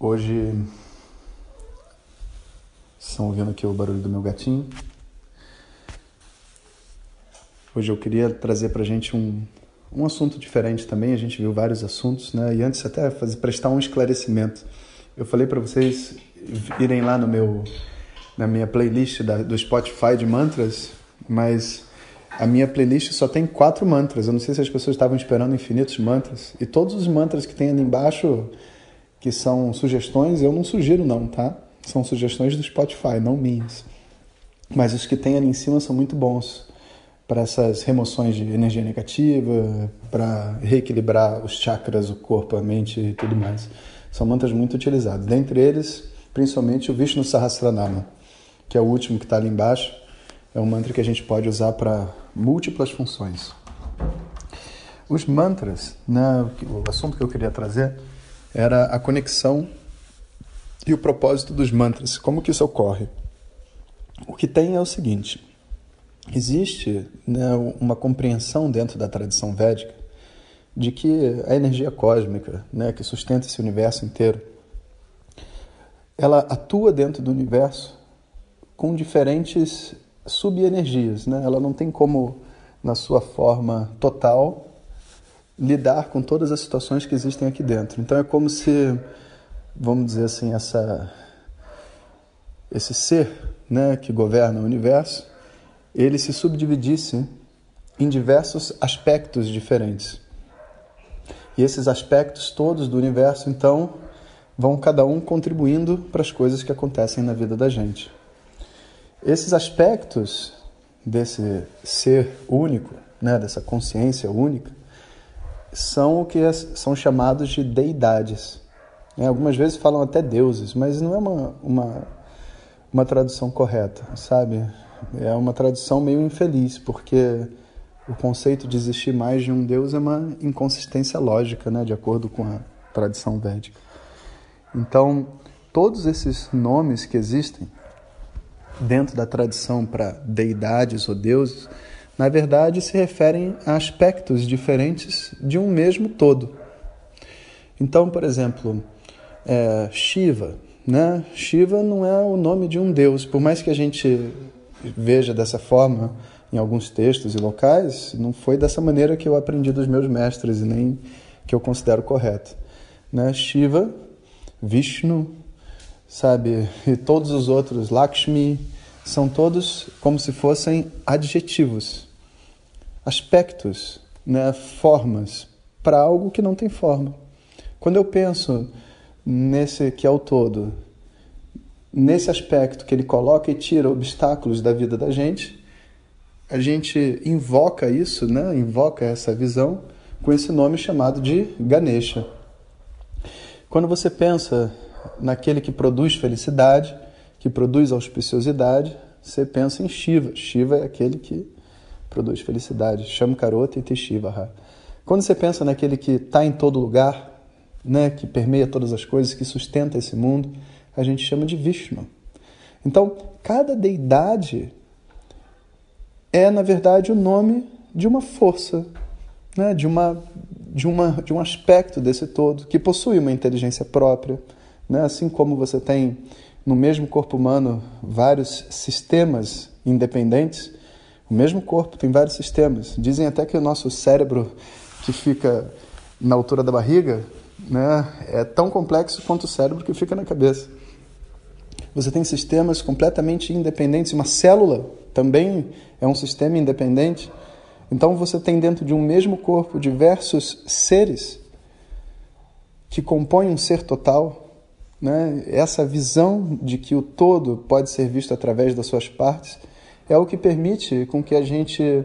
Hoje estão ouvindo aqui o barulho do meu gatinho. Hoje eu queria trazer para gente um, um assunto diferente também. A gente viu vários assuntos, né? E antes até fazer, prestar um esclarecimento. Eu falei para vocês irem lá no meu na minha playlist da, do Spotify de mantras, mas a minha playlist só tem quatro mantras. Eu não sei se as pessoas estavam esperando infinitos mantras. E todos os mantras que tem ali embaixo, que são sugestões, eu não sugiro não, tá? São sugestões do Spotify, não minhas. Mas os que tem ali em cima são muito bons para essas remoções de energia negativa, para reequilibrar os chakras, o corpo, a mente e tudo mais. São mantras muito utilizados. Dentre eles, principalmente o Vishnu Sahasranama que é o último que está ali embaixo, é um mantra que a gente pode usar para múltiplas funções. Os mantras, né, o assunto que eu queria trazer era a conexão e o propósito dos mantras. Como que isso ocorre? O que tem é o seguinte: existe né, uma compreensão dentro da tradição védica de que a energia cósmica, né, que sustenta esse universo inteiro, ela atua dentro do universo com diferentes subenergias. Né? Ela não tem como, na sua forma total, lidar com todas as situações que existem aqui dentro. Então é como se, vamos dizer assim, essa, esse ser né, que governa o universo, ele se subdividisse em diversos aspectos diferentes. E esses aspectos todos do universo, então, vão cada um contribuindo para as coisas que acontecem na vida da gente. Esses aspectos desse ser único, né, dessa consciência única, são o que é, são chamados de deidades. Né? Algumas vezes falam até deuses, mas não é uma, uma, uma tradução correta, sabe? É uma tradução meio infeliz, porque o conceito de existir mais de um deus é uma inconsistência lógica, né, de acordo com a tradição védica. Então, todos esses nomes que existem dentro da tradição para deidades ou deuses, na verdade se referem a aspectos diferentes de um mesmo todo. Então, por exemplo, é, Shiva, né? Shiva não é o nome de um deus, por mais que a gente veja dessa forma em alguns textos e locais, não foi dessa maneira que eu aprendi dos meus mestres e nem que eu considero correto. Né? Shiva, Vishnu, sabe? E todos os outros, Lakshmi, são todos como se fossem adjetivos, aspectos, né, formas para algo que não tem forma. Quando eu penso nesse que é o todo, nesse aspecto que ele coloca e tira obstáculos da vida da gente, a gente invoca isso, né, invoca essa visão com esse nome chamado de Ganesha. Quando você pensa naquele que produz felicidade, que produz auspiciosidade, você pensa em Shiva. Shiva é aquele que produz felicidade. Chama Karota e Shiva. Quando você pensa naquele que está em todo lugar, né, que permeia todas as coisas, que sustenta esse mundo, a gente chama de Vishnu. Então, cada deidade é, na verdade, o nome de uma força, né, de, uma, de, uma, de um aspecto desse todo, que possui uma inteligência própria, né? Assim como você tem no mesmo corpo humano vários sistemas independentes, o mesmo corpo tem vários sistemas. Dizem até que o nosso cérebro, que fica na altura da barriga, né, é tão complexo quanto o cérebro que fica na cabeça. Você tem sistemas completamente independentes. Uma célula também é um sistema independente. Então você tem dentro de um mesmo corpo diversos seres que compõem um ser total né? essa visão de que o todo pode ser visto através das suas partes, é o que permite com que a gente,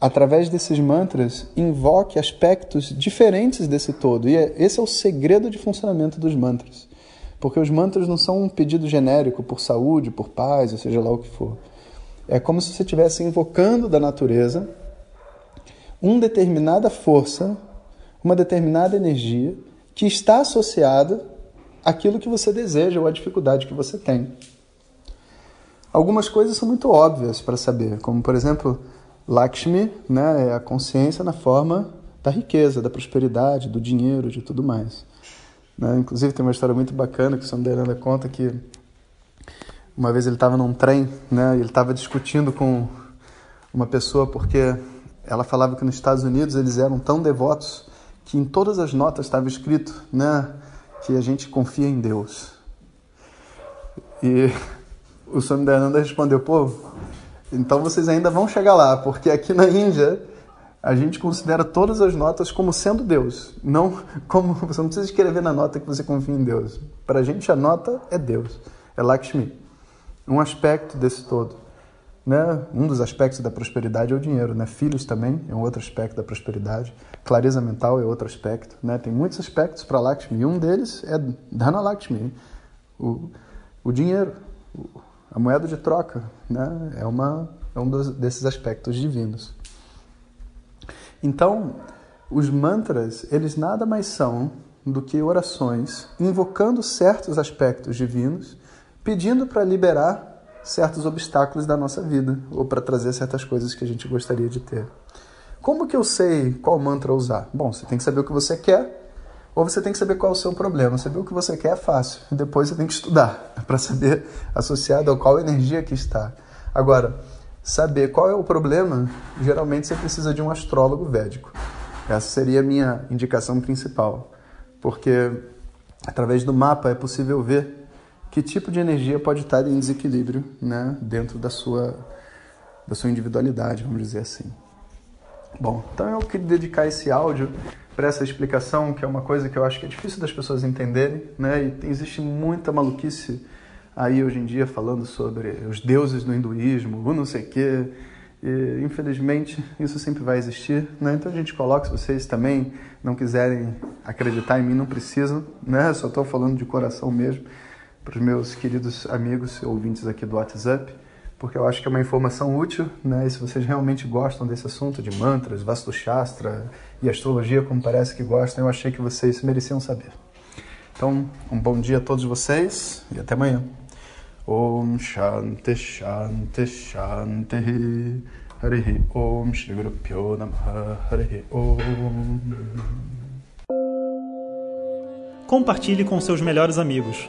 através desses mantras, invoque aspectos diferentes desse todo. E é, esse é o segredo de funcionamento dos mantras. Porque os mantras não são um pedido genérico por saúde, por paz, ou seja lá o que for. É como se você estivesse invocando da natureza uma determinada força, uma determinada energia que está associada àquilo que você deseja ou à dificuldade que você tem. Algumas coisas são muito óbvias para saber, como por exemplo, Lakshmi né, é a consciência na forma da riqueza, da prosperidade, do dinheiro, de tudo mais. Né? Inclusive tem uma história muito bacana que o Sanderanda conta que uma vez ele estava num trem, né, e ele estava discutindo com uma pessoa porque ela falava que nos Estados Unidos eles eram tão devotos que em todas as notas estava escrito, né, que a gente confia em Deus. E o Swami Dayananda respondeu, pô, então vocês ainda vão chegar lá, porque aqui na Índia a gente considera todas as notas como sendo Deus, não como você não precisa escrever na nota que você confia em Deus. Para a gente a nota é Deus, é Lakshmi um aspecto desse todo. Né? Um dos aspectos da prosperidade é o dinheiro. Né? Filhos também é um outro aspecto da prosperidade. Clareza mental é outro aspecto. Né? Tem muitos aspectos para Lakshmi. Um deles é Dhana Lakshmi, o, o dinheiro, a moeda de troca. Né? É, uma, é um dos, desses aspectos divinos. Então, os mantras, eles nada mais são do que orações invocando certos aspectos divinos pedindo para liberar certos obstáculos da nossa vida ou para trazer certas coisas que a gente gostaria de ter. Como que eu sei qual mantra usar? Bom, você tem que saber o que você quer ou você tem que saber qual é o seu problema. Saber o que você quer é fácil, depois você tem que estudar para saber associado a qual energia que está. Agora, saber qual é o problema, geralmente você precisa de um astrólogo védico. Essa seria a minha indicação principal, porque através do mapa é possível ver que tipo de energia pode estar em desequilíbrio né, dentro da sua, da sua individualidade, vamos dizer assim. Bom, então eu queria dedicar esse áudio para essa explicação, que é uma coisa que eu acho que é difícil das pessoas entenderem, né? E existe muita maluquice aí hoje em dia falando sobre os deuses do hinduísmo, o não sei quê. E, infelizmente, isso sempre vai existir, né? Então a gente coloca, se vocês também não quiserem acreditar em mim, não precisam, né? Só estou falando de coração mesmo para os meus queridos amigos ouvintes aqui do WhatsApp, porque eu acho que é uma informação útil, né? E se vocês realmente gostam desse assunto de mantras, Vastu Shastra e astrologia, como parece que gostam, eu achei que vocês mereciam saber. Então, um bom dia a todos vocês e até amanhã. Om Shanti Shanti Shanti Harihi Om Shri Guru Pyo Namaha Harihi Om Compartilhe com seus melhores amigos.